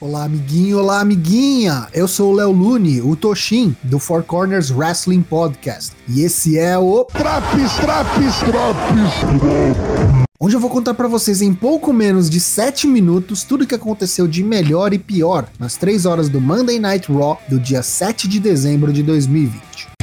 Olá, amiguinho, olá, amiguinha! Eu sou o Léo Lune, o Toshin, do Four Corners Wrestling Podcast. E esse é o. Traps, traps, traps! Onde eu vou contar para vocês em pouco menos de 7 minutos tudo o que aconteceu de melhor e pior nas 3 horas do Monday Night Raw do dia 7 de dezembro de 2020.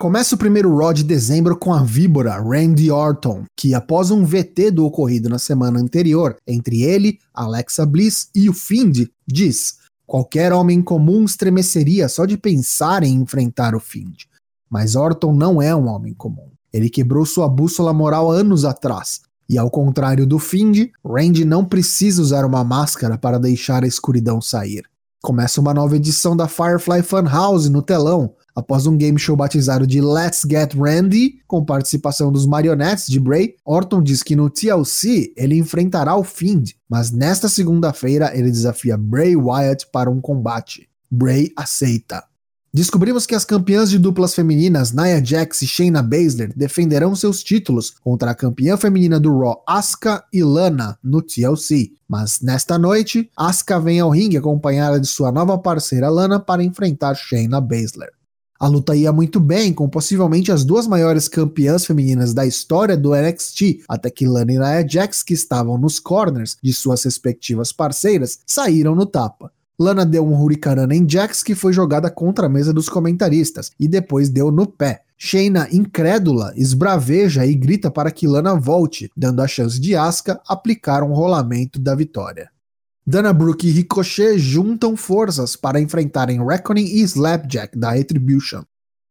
Começa o primeiro Raw de dezembro com a víbora Randy Orton, que após um VT do ocorrido na semana anterior entre ele, Alexa Bliss e o Find, diz: qualquer homem comum estremeceria só de pensar em enfrentar o Find. Mas Orton não é um homem comum. Ele quebrou sua bússola moral anos atrás. E ao contrário do Find, Randy não precisa usar uma máscara para deixar a escuridão sair. Começa uma nova edição da Firefly Funhouse no telão, Após um game show batizado de Let's Get Randy, com participação dos marionetes de Bray, Orton diz que no TLC ele enfrentará o Fiend, mas nesta segunda-feira ele desafia Bray Wyatt para um combate. Bray aceita. Descobrimos que as campeãs de duplas femininas Nia Jax e Shayna Baszler defenderão seus títulos contra a campeã feminina do Raw Asuka e Lana no TLC. Mas nesta noite, Asuka vem ao ringue acompanhada de sua nova parceira Lana para enfrentar Shayna Baszler. A luta ia muito bem, com possivelmente as duas maiores campeãs femininas da história do NXT, até que Lana e Nia Jax, que estavam nos corners de suas respectivas parceiras, saíram no tapa. Lana deu um hurricanrana em Jax que foi jogada contra a mesa dos comentaristas e depois deu no pé. Shayna, incrédula, esbraveja e grita para que Lana volte, dando a chance de Asuka aplicar um rolamento da vitória. Dana Brooke e Ricochet juntam forças para enfrentarem Reckoning e Slapjack da Retribution.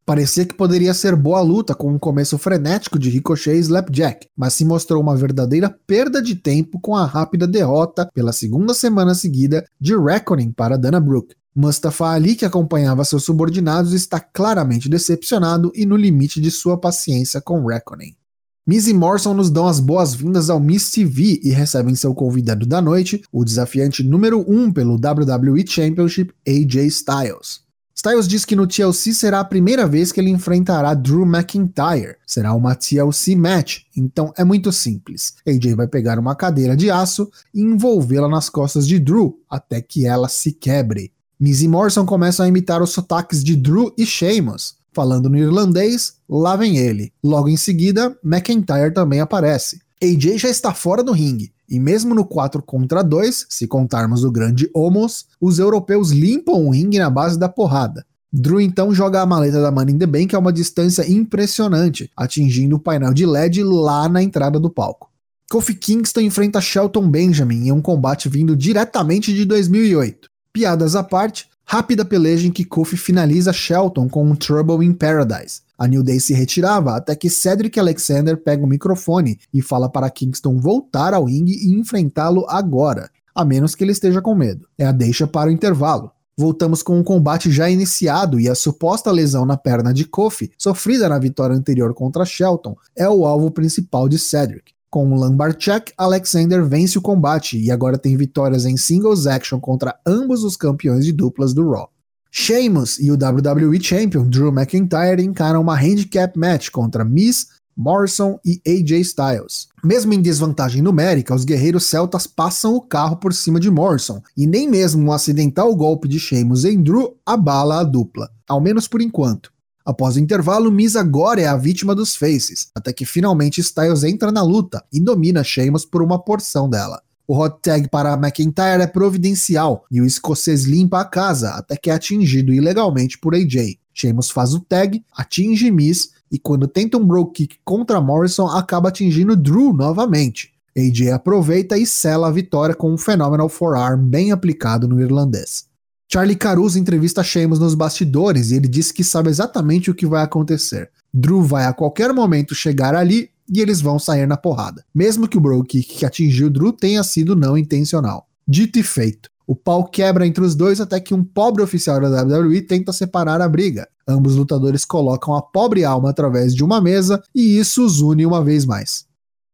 Parecia que poderia ser boa luta com um começo frenético de Ricochet e Slapjack, mas se mostrou uma verdadeira perda de tempo com a rápida derrota pela segunda semana seguida de Reckoning para Dana Brooke. Mustafa Ali, que acompanhava seus subordinados, está claramente decepcionado e no limite de sua paciência com Reckoning. Miz e Morrison nos dão as boas-vindas ao Miss TV e recebem seu convidado da noite, o desafiante número 1 um pelo WWE Championship, AJ Styles. Styles diz que no TLC será a primeira vez que ele enfrentará Drew McIntyre. Será uma TLC match, então é muito simples. AJ vai pegar uma cadeira de aço e envolvê-la nas costas de Drew até que ela se quebre. Miz e Morrison começam a imitar os sotaques de Drew e Sheamus. Falando no irlandês, lá vem ele. Logo em seguida, McIntyre também aparece. AJ já está fora do ringue, e mesmo no 4 contra 2, se contarmos o grande Homos, os europeus limpam o ringue na base da porrada. Drew então joga a maleta da Money in the Bank a uma distância impressionante, atingindo o painel de LED lá na entrada do palco. Kofi Kingston enfrenta Shelton Benjamin em um combate vindo diretamente de 2008. Piadas à parte, Rápida peleja em que Kofi finaliza Shelton com um Trouble in Paradise. A New Day se retirava até que Cedric Alexander pega o microfone e fala para Kingston voltar ao ringue e enfrentá-lo agora, a menos que ele esteja com medo. É a deixa para o intervalo. Voltamos com um combate já iniciado e a suposta lesão na perna de Kofi, sofrida na vitória anterior contra Shelton, é o alvo principal de Cedric. Com o Lambarchak, Alexander vence o combate e agora tem vitórias em singles action contra ambos os campeões de duplas do Raw. Sheamus e o WWE Champion Drew McIntyre encaram uma handicap match contra Miz, Morrison e AJ Styles. Mesmo em desvantagem numérica, os guerreiros celtas passam o carro por cima de Morrison, e nem mesmo um acidental golpe de Sheamus em Drew abala a dupla, ao menos por enquanto. Após o intervalo, Miz agora é a vítima dos Faces, até que finalmente Styles entra na luta e domina Sheamus por uma porção dela. O hot tag para McIntyre é providencial e o escocês limpa a casa até que é atingido ilegalmente por AJ. Sheamus faz o tag, atinge Miz e quando tenta um bro kick contra Morrison acaba atingindo Drew novamente. AJ aproveita e sela a vitória com um Phenomenal Forearm bem aplicado no irlandês. Charlie Caruso entrevista Sheamus nos bastidores e ele diz que sabe exatamente o que vai acontecer. Drew vai a qualquer momento chegar ali e eles vão sair na porrada, mesmo que o Bro Kick que atingiu Drew tenha sido não intencional. Dito e feito, o pau quebra entre os dois até que um pobre oficial da WWE tenta separar a briga. Ambos lutadores colocam a pobre alma através de uma mesa e isso os une uma vez mais.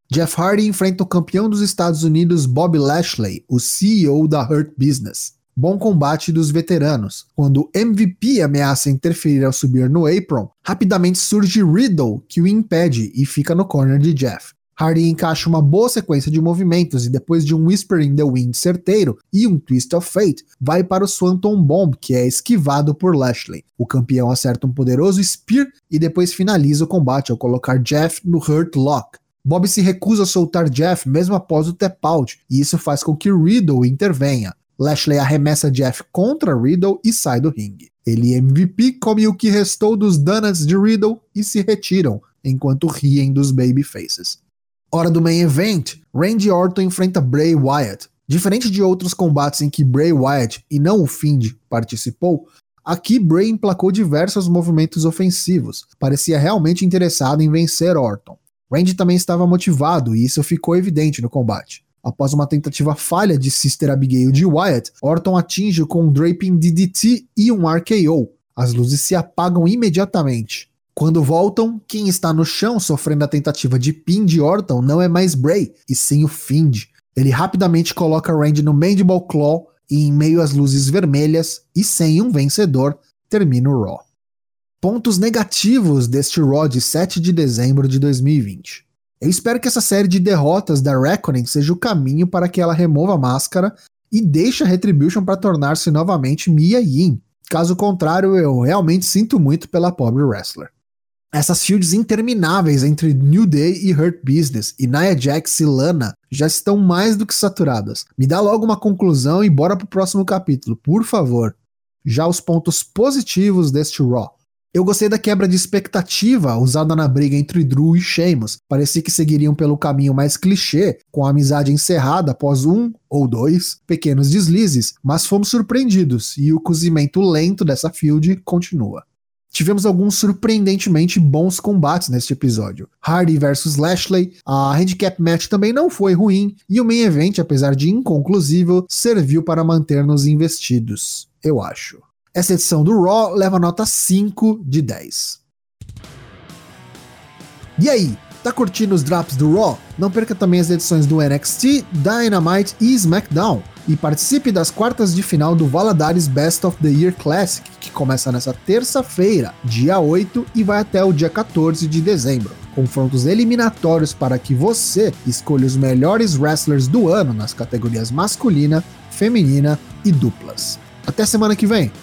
Jeff Hardy enfrenta o campeão dos Estados Unidos Bob Lashley, o CEO da Hurt Business. Bom combate dos veteranos. Quando MVP ameaça interferir ao subir no apron, rapidamente surge Riddle, que o impede e fica no corner de Jeff. Hardy encaixa uma boa sequência de movimentos e depois de um Whisper in the Wind certeiro e um Twist of Fate, vai para o Swanton Bomb, que é esquivado por Lashley. O campeão acerta um poderoso Spear e depois finaliza o combate ao colocar Jeff no Hurt Lock. Bob se recusa a soltar Jeff mesmo após o tap out, e isso faz com que Riddle intervenha. Lashley arremessa Jeff contra Riddle e sai do ringue. Ele e MVP come o que restou dos donuts de Riddle e se retiram, enquanto riem dos babyfaces. Hora do main event, Randy Orton enfrenta Bray Wyatt. Diferente de outros combates em que Bray Wyatt e não o Fiend participou, aqui Bray emplacou diversos movimentos ofensivos. Parecia realmente interessado em vencer Orton. Randy também estava motivado e isso ficou evidente no combate. Após uma tentativa falha de Sister Abigail de Wyatt, Orton atinge com um Draping DDT e um RKO. As luzes se apagam imediatamente. Quando voltam, quem está no chão sofrendo a tentativa de pin de Orton não é mais Bray, e sim o Fiend. Ele rapidamente coloca Randy no Mandible Claw e em meio às luzes vermelhas e sem um vencedor, termina o Raw. Pontos negativos deste Raw de 7 de dezembro de 2020. Eu espero que essa série de derrotas da Reckoning seja o caminho para que ela remova a máscara e deixe a Retribution para tornar-se novamente Mia Yin. Caso contrário, eu realmente sinto muito pela pobre wrestler. Essas fields intermináveis entre New Day e Hurt Business e Nia Jax e Lana já estão mais do que saturadas. Me dá logo uma conclusão e bora pro próximo capítulo, por favor. Já os pontos positivos deste Raw. Eu gostei da quebra de expectativa usada na briga entre Drew e Sheamus. Parecia que seguiriam pelo caminho mais clichê, com a amizade encerrada após um ou dois pequenos deslizes, mas fomos surpreendidos e o cozimento lento dessa field continua. Tivemos alguns surpreendentemente bons combates neste episódio. Hardy versus Lashley, a handicap match também não foi ruim, e o main event, apesar de inconclusivo, serviu para manter-nos investidos, eu acho. Essa edição do Raw leva nota 5 de 10. E aí, tá curtindo os drops do Raw? Não perca também as edições do NXT, Dynamite e SmackDown. E participe das quartas de final do Valadares Best of the Year Classic, que começa nessa terça-feira, dia 8, e vai até o dia 14 de dezembro. Confrontos eliminatórios para que você escolha os melhores wrestlers do ano nas categorias masculina, feminina e duplas. Até semana que vem!